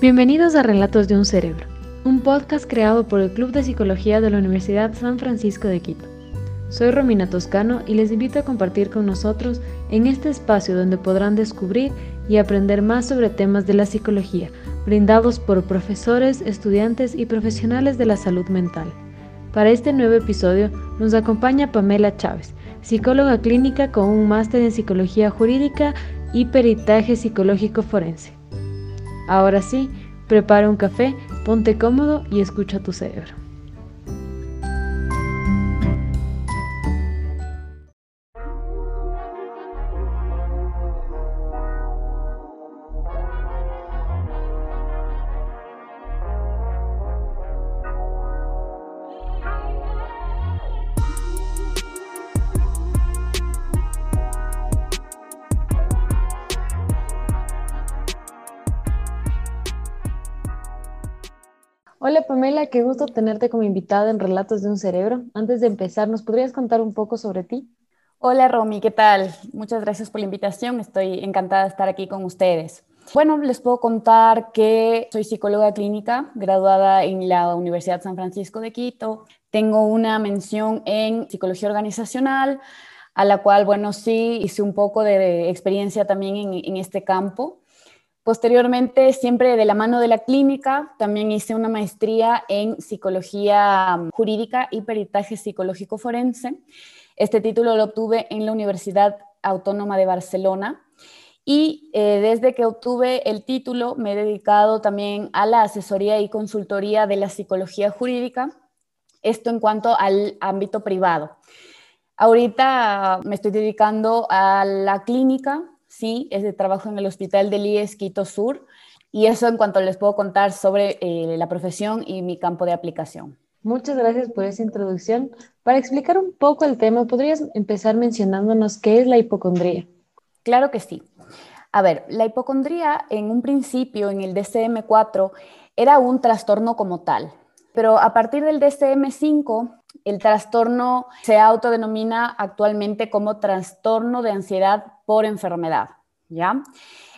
Bienvenidos a Relatos de un Cerebro, un podcast creado por el Club de Psicología de la Universidad San Francisco de Quito. Soy Romina Toscano y les invito a compartir con nosotros en este espacio donde podrán descubrir y aprender más sobre temas de la psicología, brindados por profesores, estudiantes y profesionales de la salud mental. Para este nuevo episodio nos acompaña Pamela Chávez, psicóloga clínica con un máster en psicología jurídica y peritaje psicológico forense. Ahora sí, prepara un café, ponte cómodo y escucha tu cerebro. Qué gusto tenerte como invitada en Relatos de un Cerebro. Antes de empezar, ¿nos podrías contar un poco sobre ti? Hola Romy, ¿qué tal? Muchas gracias por la invitación, estoy encantada de estar aquí con ustedes. Bueno, les puedo contar que soy psicóloga clínica, graduada en la Universidad San Francisco de Quito. Tengo una mención en psicología organizacional, a la cual, bueno, sí, hice un poco de experiencia también en, en este campo. Posteriormente, siempre de la mano de la clínica, también hice una maestría en psicología um, jurídica y peritaje psicológico forense. Este título lo obtuve en la Universidad Autónoma de Barcelona y eh, desde que obtuve el título me he dedicado también a la asesoría y consultoría de la psicología jurídica, esto en cuanto al ámbito privado. Ahorita me estoy dedicando a la clínica sí, es de trabajo en el Hospital del IES Quito Sur. Y eso en cuanto les puedo contar sobre eh, la profesión y mi campo de aplicación. Muchas gracias por esa introducción. Para explicar un poco el tema, ¿podrías empezar mencionándonos qué es la hipocondría? Claro que sí. A ver, la hipocondría en un principio, en el DCM4, era un trastorno como tal, pero a partir del DCM5, el trastorno se autodenomina actualmente como trastorno de ansiedad por enfermedad, ¿ya?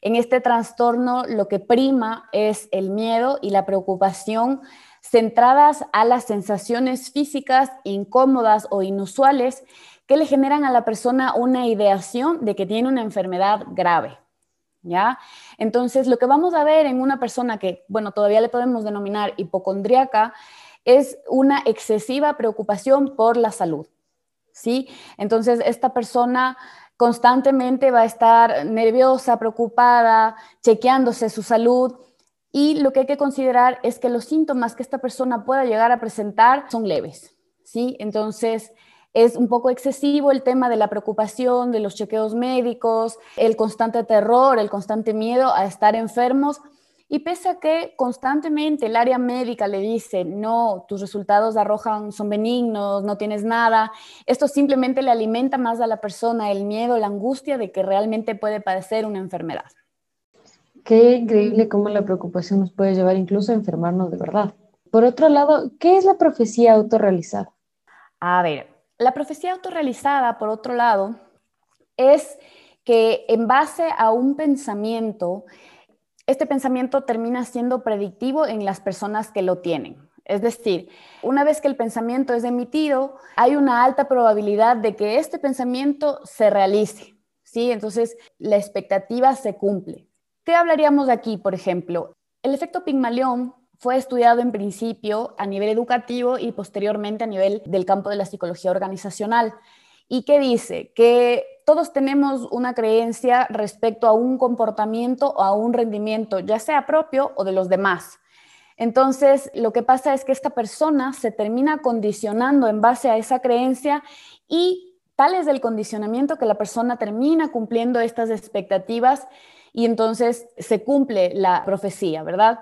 En este trastorno lo que prima es el miedo y la preocupación centradas a las sensaciones físicas incómodas o inusuales que le generan a la persona una ideación de que tiene una enfermedad grave. ¿Ya? Entonces, lo que vamos a ver en una persona que, bueno, todavía le podemos denominar hipocondríaca, es una excesiva preocupación por la salud. ¿Sí? Entonces, esta persona constantemente va a estar nerviosa, preocupada, chequeándose su salud. Y lo que hay que considerar es que los síntomas que esta persona pueda llegar a presentar son leves, ¿sí? Entonces, es un poco excesivo el tema de la preocupación, de los chequeos médicos, el constante terror, el constante miedo a estar enfermos y pese a que constantemente el área médica le dice, no, tus resultados arrojan, son benignos, no tienes nada, esto simplemente le alimenta más a la persona el miedo, la angustia de que realmente puede padecer una enfermedad. Qué increíble cómo la preocupación nos puede llevar incluso a enfermarnos de verdad. Por otro lado, ¿qué es la profecía autorrealizada? A ver, la profecía autorrealizada, por otro lado, es que en base a un pensamiento, este pensamiento termina siendo predictivo en las personas que lo tienen. Es decir, una vez que el pensamiento es emitido, hay una alta probabilidad de que este pensamiento se realice. ¿sí? Entonces, la expectativa se cumple. ¿Qué hablaríamos aquí, por ejemplo? El efecto Pigmalión fue estudiado en principio a nivel educativo y posteriormente a nivel del campo de la psicología organizacional. ¿Y qué dice? Que todos tenemos una creencia respecto a un comportamiento o a un rendimiento, ya sea propio o de los demás. Entonces, lo que pasa es que esta persona se termina condicionando en base a esa creencia y tal es el condicionamiento que la persona termina cumpliendo estas expectativas y entonces se cumple la profecía, ¿verdad?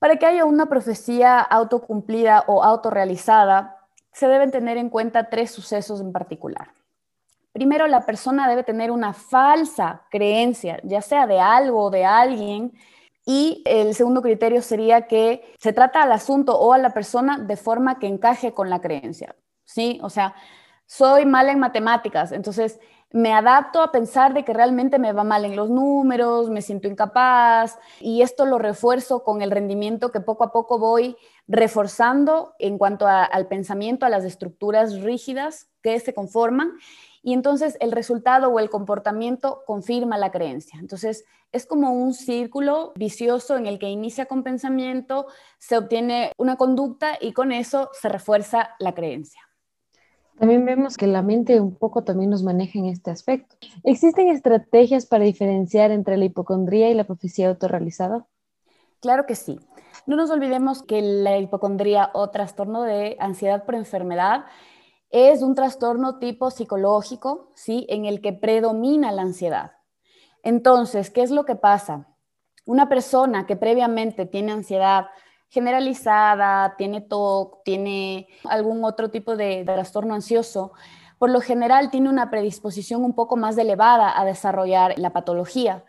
Para que haya una profecía autocumplida o autorrealizada, se deben tener en cuenta tres sucesos en particular. Primero, la persona debe tener una falsa creencia, ya sea de algo o de alguien. Y el segundo criterio sería que se trata al asunto o a la persona de forma que encaje con la creencia. ¿Sí? O sea, soy mala en matemáticas, entonces me adapto a pensar de que realmente me va mal en los números, me siento incapaz y esto lo refuerzo con el rendimiento que poco a poco voy reforzando en cuanto al pensamiento, a las estructuras rígidas que se conforman y entonces el resultado o el comportamiento confirma la creencia. Entonces es como un círculo vicioso en el que inicia con pensamiento, se obtiene una conducta y con eso se refuerza la creencia. También vemos que la mente un poco también nos maneja en este aspecto. ¿Existen estrategias para diferenciar entre la hipocondría y la profecía autorrealizada? Claro que sí. No nos olvidemos que la hipocondría o trastorno de ansiedad por enfermedad es un trastorno tipo psicológico, ¿sí? En el que predomina la ansiedad. Entonces, ¿qué es lo que pasa? Una persona que previamente tiene ansiedad generalizada, tiene TOC, tiene algún otro tipo de, trastorno ansioso, por lo general tiene una predisposición un poco más elevada a desarrollar la patología.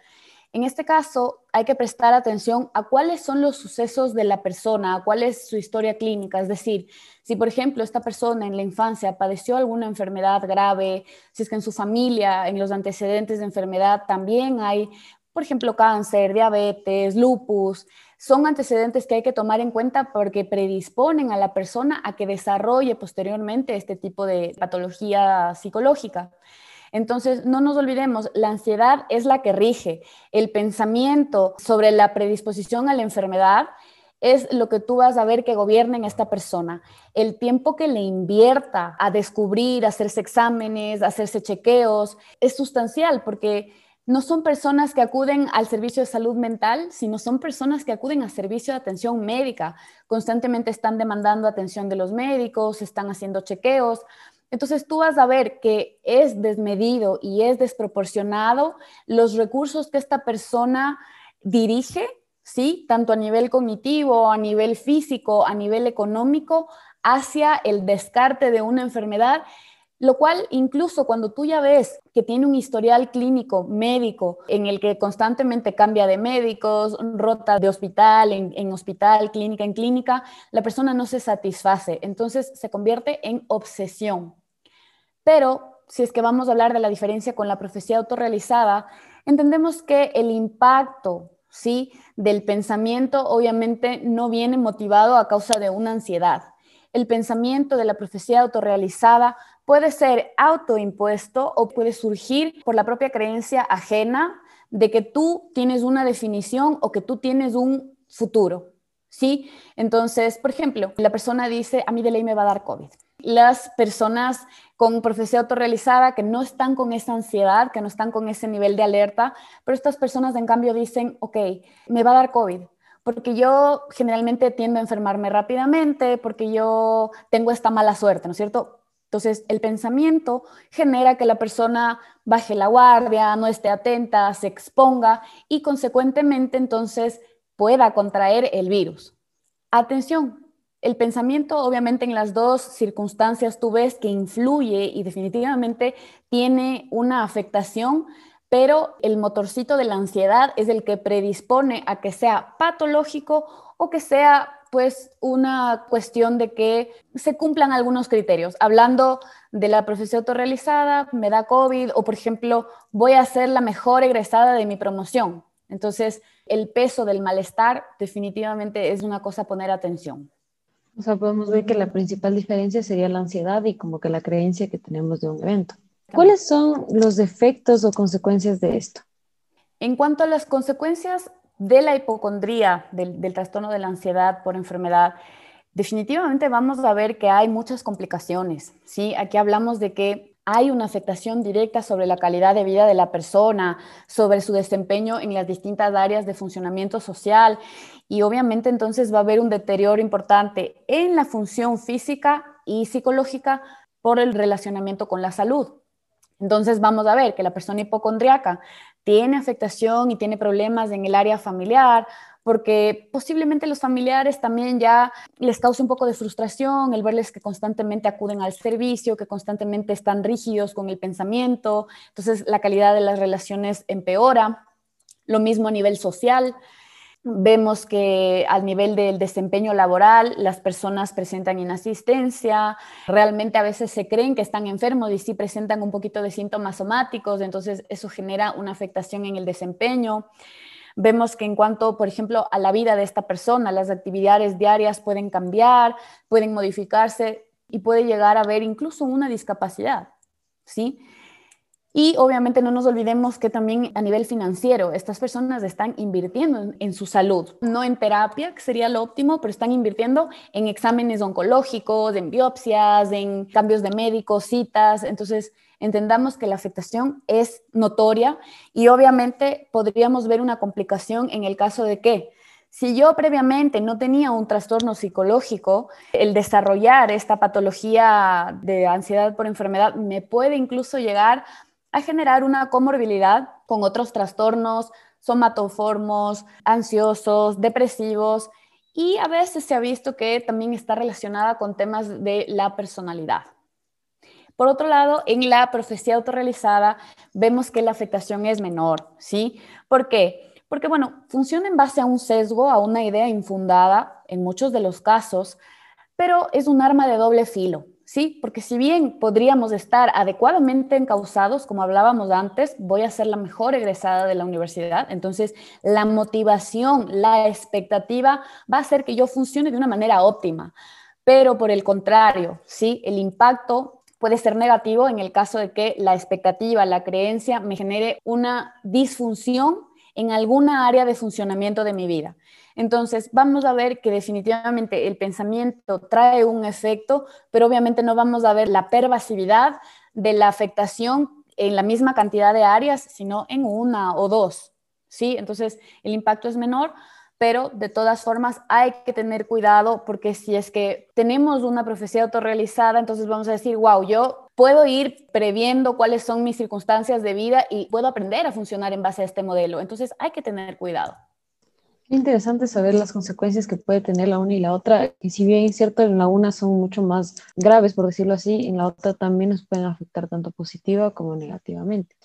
En este caso, hay que prestar atención a cuáles son los sucesos de la persona, a cuál es su historia clínica. Es decir, si por ejemplo esta persona en la infancia padeció alguna enfermedad grave, si es que en su familia, en los antecedentes de enfermedad también hay, por ejemplo, cáncer, diabetes, lupus, son antecedentes que hay que tomar en cuenta porque predisponen a la persona a que desarrolle posteriormente este tipo de patología psicológica. Entonces, no nos olvidemos, la ansiedad es la que rige. El pensamiento sobre la predisposición a la enfermedad es lo que tú vas a ver que gobierna en esta persona. El tiempo que le invierta a descubrir, a hacerse exámenes, a hacerse chequeos, es sustancial porque no son personas que acuden al servicio de salud mental, sino son personas que acuden a servicio de atención médica. Constantemente están demandando atención de los médicos, están haciendo chequeos. Entonces tú vas a ver que es desmedido y es desproporcionado los recursos que esta persona dirige, ¿sí? Tanto a nivel cognitivo, a nivel físico, a nivel económico, hacia el descarte de una enfermedad lo cual incluso cuando tú ya ves que tiene un historial clínico médico en el que constantemente cambia de médicos, rota de hospital en, hospital, clínica en clínica, la persona no se satisface, entonces se convierte en obsesión. Pero si es que vamos a hablar de la diferencia con la profecía autorrealizada, entendemos que el impacto ¿sí? del pensamiento obviamente no viene motivado a causa de una ansiedad. El pensamiento de la profecía autorrealizada puede ser autoimpuesto o puede surgir por la propia creencia ajena de que tú tienes una definición o que tú tienes un futuro. ¿Sí? Entonces, por ejemplo, la persona dice, a mí de ley me va a dar COVID. Las personas con profecía autorrealizada que no están con esa ansiedad, que no están con ese nivel de alerta, pero estas personas en cambio dicen, ok, me va a dar COVID, porque yo generalmente tiendo a enfermarme rápidamente, porque yo tengo esta mala suerte, ¿no es cierto? Entonces, el pensamiento genera que la persona baje la guardia, no esté atenta, se exponga y consecuentemente entonces pueda contraer el virus. Atención, el pensamiento obviamente en las dos circunstancias tú ves que influye y definitivamente tiene una afectación, pero el motorcito de la ansiedad es el que predispone a que sea patológico o que sea pues una cuestión de que se cumplan algunos criterios. Hablando de la profesión autorrealizada, me da COVID o, por ejemplo, voy a ser la mejor egresada de mi promoción. Entonces, el peso del malestar definitivamente es una cosa a poner atención. O sea, podemos ver que la principal diferencia sería la ansiedad y como que la creencia que tenemos de un evento. ¿Cuáles son los efectos o consecuencias de esto? En cuanto a las consecuencias, de la hipocondría, del, trastorno de la ansiedad por enfermedad, definitivamente vamos a ver que hay muchas complicaciones. ¿sí? Aquí hablamos de que hay una afectación directa sobre la calidad de vida de la persona, sobre su desempeño en las distintas áreas de funcionamiento social y obviamente entonces va a haber un deterioro importante en la función física y psicológica por el relacionamiento con la salud. Entonces vamos a ver que la persona hipocondriaca tiene afectación y tiene problemas en el área familiar, porque posiblemente los familiares también ya les causa un poco de frustración el verles que constantemente acuden al servicio, que constantemente están rígidos con el pensamiento, entonces la calidad de las relaciones empeora, lo mismo a nivel social. Vemos que al nivel del desempeño laboral las personas presentan inasistencia, realmente a veces se creen que están enfermos y sí presentan un poquito de síntomas somáticos, entonces eso genera una afectación en el desempeño. Vemos que en cuanto, por ejemplo, a la vida de esta persona, las actividades diarias pueden cambiar, pueden modificarse y puede llegar a haber incluso una discapacidad, ¿sí? Y obviamente no nos olvidemos que también a nivel financiero, estas personas están invirtiendo en, su salud, no en terapia, que sería lo óptimo, pero están invirtiendo en exámenes oncológicos, en biopsias, en cambios de médicos, citas. Entonces, entendamos que la afectación es notoria y obviamente podríamos ver una complicación en el caso de que si yo previamente no tenía un trastorno psicológico, el desarrollar esta patología de ansiedad por enfermedad me puede incluso llegar a generar una comorbilidad con otros trastornos somatoformos, ansiosos, depresivos y a veces se ha visto que también está relacionada con temas de la personalidad. Por otro lado, en la profecía autorrealizada vemos que la afectación es menor, ¿sí? ¿Por qué? Porque, bueno, funciona en base a un sesgo, a una idea infundada en muchos de los casos, pero es un arma de doble filo. Sí, porque si bien podríamos estar adecuadamente encausados, como hablábamos antes, voy a ser la mejor egresada de la universidad, entonces la motivación, la expectativa va a hacer que yo funcione de una manera óptima. Pero por el contrario, sí, el impacto puede ser negativo en el caso de que la expectativa, la creencia me genere una disfunción en alguna área de funcionamiento de mi vida. Entonces, vamos a ver que definitivamente el pensamiento trae un efecto, pero obviamente no vamos a ver la pervasividad de la afectación en la misma cantidad de áreas, sino en una o dos. ¿sí? Entonces, el impacto es menor, pero de todas formas hay que tener cuidado porque si es que tenemos una profecía autorrealizada, entonces vamos a decir, wow, yo puedo ir previendo cuáles son mis circunstancias de vida y puedo aprender a funcionar en base a este modelo. Entonces hay que tener cuidado. Interesante saber las consecuencias que puede tener la una y la otra, y si bien es cierto, en la una son mucho más graves, por decirlo así, en la otra también nos pueden afectar tanto positiva como negativamente.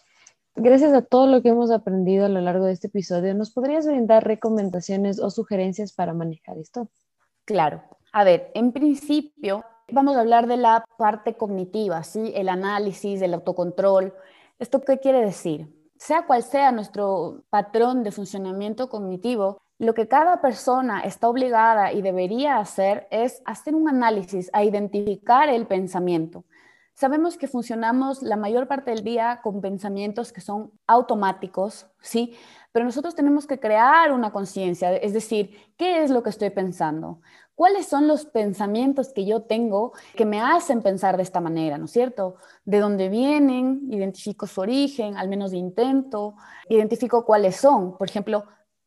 Gracias a todo lo que hemos aprendido a lo largo de este episodio, ¿nos podrías brindar recomendaciones o sugerencias para manejar esto? Claro. A ver, en principio vamos a hablar de la parte cognitiva, ¿sí? El análisis, el autocontrol. ¿Esto qué quiere decir? Sea cual sea nuestro patrón de funcionamiento cognitivo, lo que cada persona está obligada y debería hacer es hacer un análisis, a identificar el pensamiento. Sabemos que funcionamos la mayor parte del día con pensamientos que son automáticos, ¿sí? Pero nosotros tenemos que crear una conciencia, es decir, ¿qué es lo que estoy pensando? ¿Cuáles son los pensamientos que yo tengo que me hacen pensar de esta manera, ¿no es cierto? ¿De dónde vienen? Identifico su origen, al menos intento, identifico cuáles son. Por ejemplo,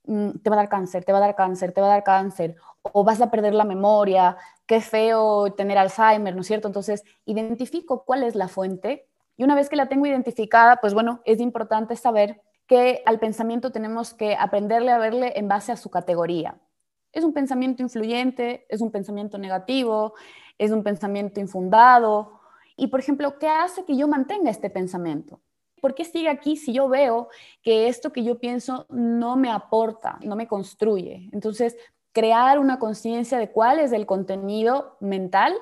te va a dar cáncer, te va a dar cáncer, te va a dar cáncer, o vas a perder la memoria, qué feo tener Alzheimer, ¿no es cierto? Entonces, identifico cuál es la fuente y una vez que la tengo identificada, pues bueno, es importante saber que al pensamiento tenemos que aprenderle a verle en base a su categoría. ¿Es un pensamiento influyente? ¿Es un pensamiento negativo? ¿Es un pensamiento infundado? Y, por ejemplo, ¿qué hace que yo mantenga este pensamiento? ¿Por qué sigue aquí si yo veo que esto que yo pienso no me aporta, no me construye? Entonces, crear una conciencia de cuál es el contenido mental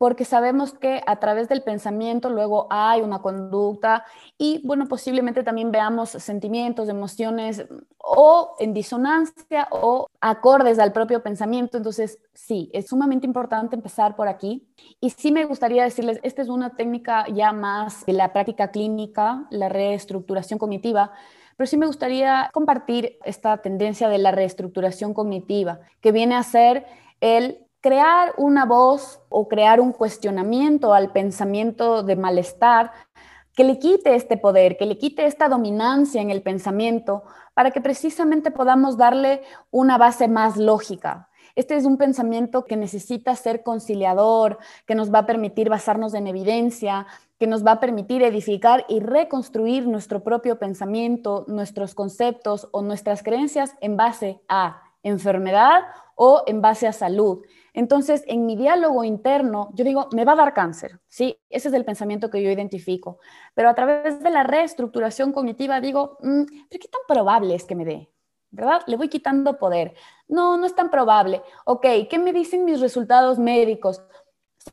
porque sabemos que a través del pensamiento luego hay una conducta y, bueno, posiblemente también veamos sentimientos, emociones o en disonancia o acordes al propio pensamiento. Entonces, sí, es sumamente importante empezar por aquí. Y sí me gustaría decirles, esta es una técnica ya más de la práctica clínica, la reestructuración cognitiva, pero sí me gustaría compartir esta tendencia de la reestructuración cognitiva, que viene a ser el crear una voz o crear un cuestionamiento al pensamiento de malestar que le quite este poder, que le quite esta dominancia en el pensamiento para que precisamente podamos darle una base más lógica. Este es un pensamiento que necesita ser conciliador, que nos va a permitir basarnos en evidencia, que nos va a permitir edificar y reconstruir nuestro propio pensamiento, nuestros conceptos o nuestras creencias en base a enfermedad o en base a salud. Entonces, en mi diálogo interno, yo digo, me va a dar cáncer, ¿sí? Ese es el pensamiento que yo identifico. Pero a través de la reestructuración cognitiva digo, mm, ¿pero qué tan probable es que me dé? ¿verdad? Le voy quitando poder. No, no es tan probable. Ok, ¿qué me dicen mis resultados médicos?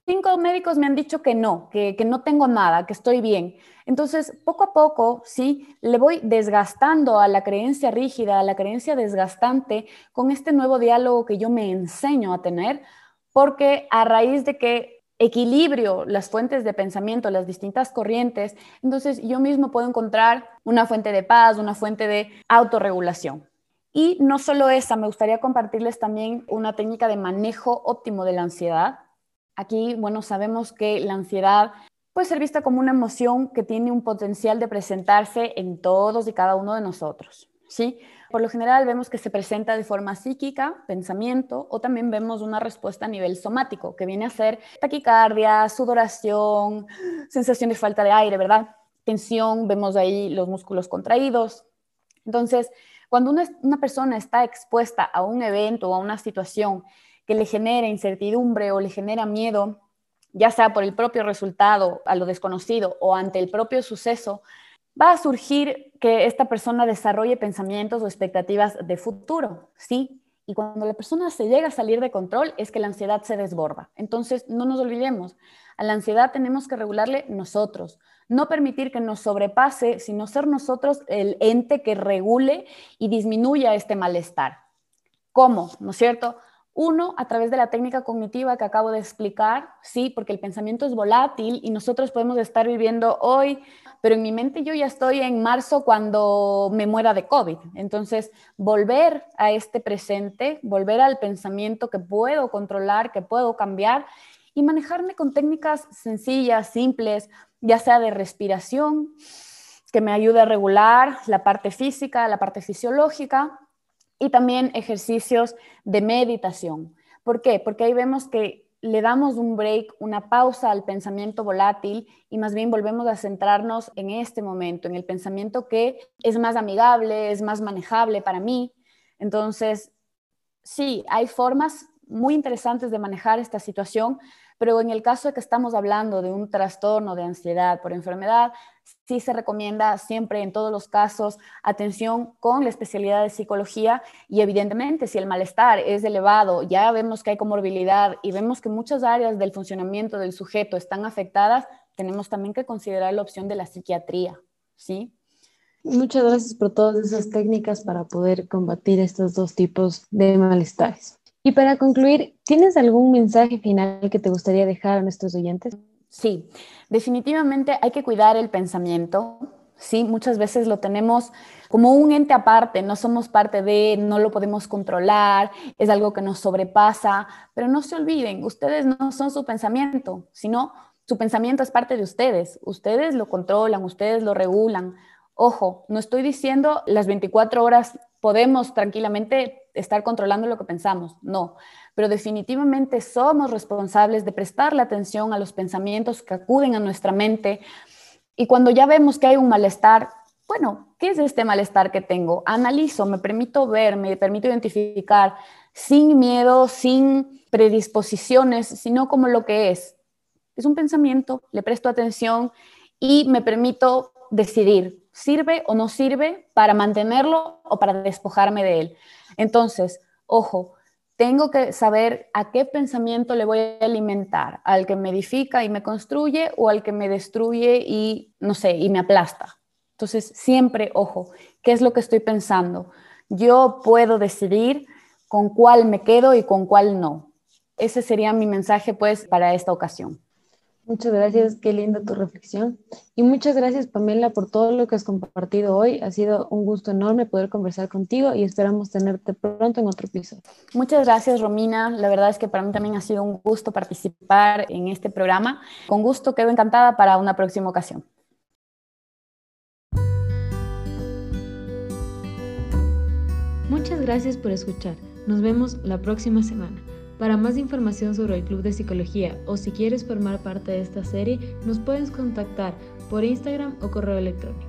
Cinco médicos me han dicho que no, que, que, no tengo nada, que estoy bien. Entonces, poco a poco, sí, le voy desgastando a la creencia rígida, a la creencia desgastante, con este nuevo diálogo que yo me enseño a tener, porque a raíz de que equilibrio las fuentes de pensamiento, las distintas corrientes, entonces yo mismo puedo encontrar una fuente de paz, una fuente de autorregulación. Y no solo esa, me gustaría compartirles también una técnica de manejo óptimo de la ansiedad. Aquí, bueno, sabemos que la ansiedad puede ser vista como una emoción que tiene un potencial de presentarse en todos y cada uno de nosotros, ¿sí? Por lo general vemos que se presenta de forma psíquica, pensamiento, o también vemos una respuesta a nivel somático, que viene a ser taquicardia, sudoración, sensación de falta de aire, ¿verdad? Tensión, vemos ahí los músculos contraídos. Entonces, cuando una, una persona está expuesta a un evento o a una situación que le genera incertidumbre o le genera miedo, ya sea por el propio resultado, a lo desconocido o ante el propio suceso, va a surgir que esta persona desarrolle pensamientos o expectativas de futuro, ¿sí? Y cuando la persona se llega a salir de control es que la ansiedad se desborda. Entonces, no nos olvidemos, a la ansiedad tenemos que regularle nosotros, no permitir que nos sobrepase, sino ser nosotros el ente que regule y disminuya este malestar. ¿Cómo? ¿No es cierto? Uno, a través de la técnica cognitiva que acabo de explicar, sí, porque el pensamiento es volátil y nosotros podemos estar viviendo hoy, pero en mi mente yo ya estoy en marzo cuando me muera de COVID. Entonces, volver a este presente, volver al pensamiento que puedo controlar, que puedo cambiar y manejarme con técnicas sencillas, simples, ya sea de respiración, que me ayude a regular la parte física, la parte fisiológica, y también ejercicios de meditación. ¿Por qué? Porque ahí vemos que le damos un break, una pausa al pensamiento volátil y más bien volvemos a centrarnos en este momento, en el pensamiento que es más amigable, es más manejable para mí. Entonces, sí, hay formas muy interesantes de manejar esta situación, pero en el caso de que estamos hablando de un trastorno de ansiedad por enfermedad, sí se recomienda siempre en todos los casos atención con la especialidad de psicología y evidentemente si el malestar es elevado, ya vemos que hay comorbilidad y vemos que muchas áreas del funcionamiento del sujeto están afectadas, tenemos también que considerar la opción de la psiquiatría, ¿sí? Muchas gracias por todas esas técnicas para poder combatir estos dos tipos de malestares. Y para concluir, ¿tienes algún mensaje final que te gustaría dejar a nuestros oyentes? Sí, definitivamente hay que cuidar el pensamiento. Sí, muchas veces lo tenemos como un ente aparte, no somos parte de, no lo podemos controlar, es algo que nos sobrepasa, pero no se olviden, ustedes no son su pensamiento, sino su pensamiento es parte de ustedes, ustedes lo controlan, ustedes lo regulan. Ojo, no estoy diciendo las 24 horas podemos tranquilamente estar controlando lo que pensamos, no, pero definitivamente somos responsables de prestarle atención a los pensamientos que acuden a nuestra mente y cuando ya vemos que hay un malestar, bueno, ¿qué es este malestar que tengo? Analizo, me permito ver, me permito identificar sin miedo, sin predisposiciones, sino como lo que es. Es un pensamiento, le presto atención y me permito decidir, ¿sirve o no sirve para mantenerlo o para despojarme de él? Entonces, ojo, tengo que saber a qué pensamiento le voy a alimentar, al que me edifica y me construye o al que me destruye y, no sé, y me aplasta. Entonces, siempre, ojo, ¿qué es lo que estoy pensando? Yo puedo decidir con cuál me quedo y con cuál no. Ese sería mi mensaje, pues, para esta ocasión. Muchas gracias, qué linda tu reflexión. Y muchas gracias, Pamela, por todo lo que has compartido hoy. Ha sido un gusto enorme poder conversar contigo y esperamos tenerte pronto en otro episodio. Muchas gracias, Romina. La verdad es que para mí también ha sido un gusto participar en este programa. Con gusto, quedo encantada para una próxima ocasión. Muchas gracias por escuchar. Nos vemos la próxima semana. Para más información sobre el Club de Psicología o si quieres formar parte de esta serie, nos puedes contactar por Instagram o correo electrónico.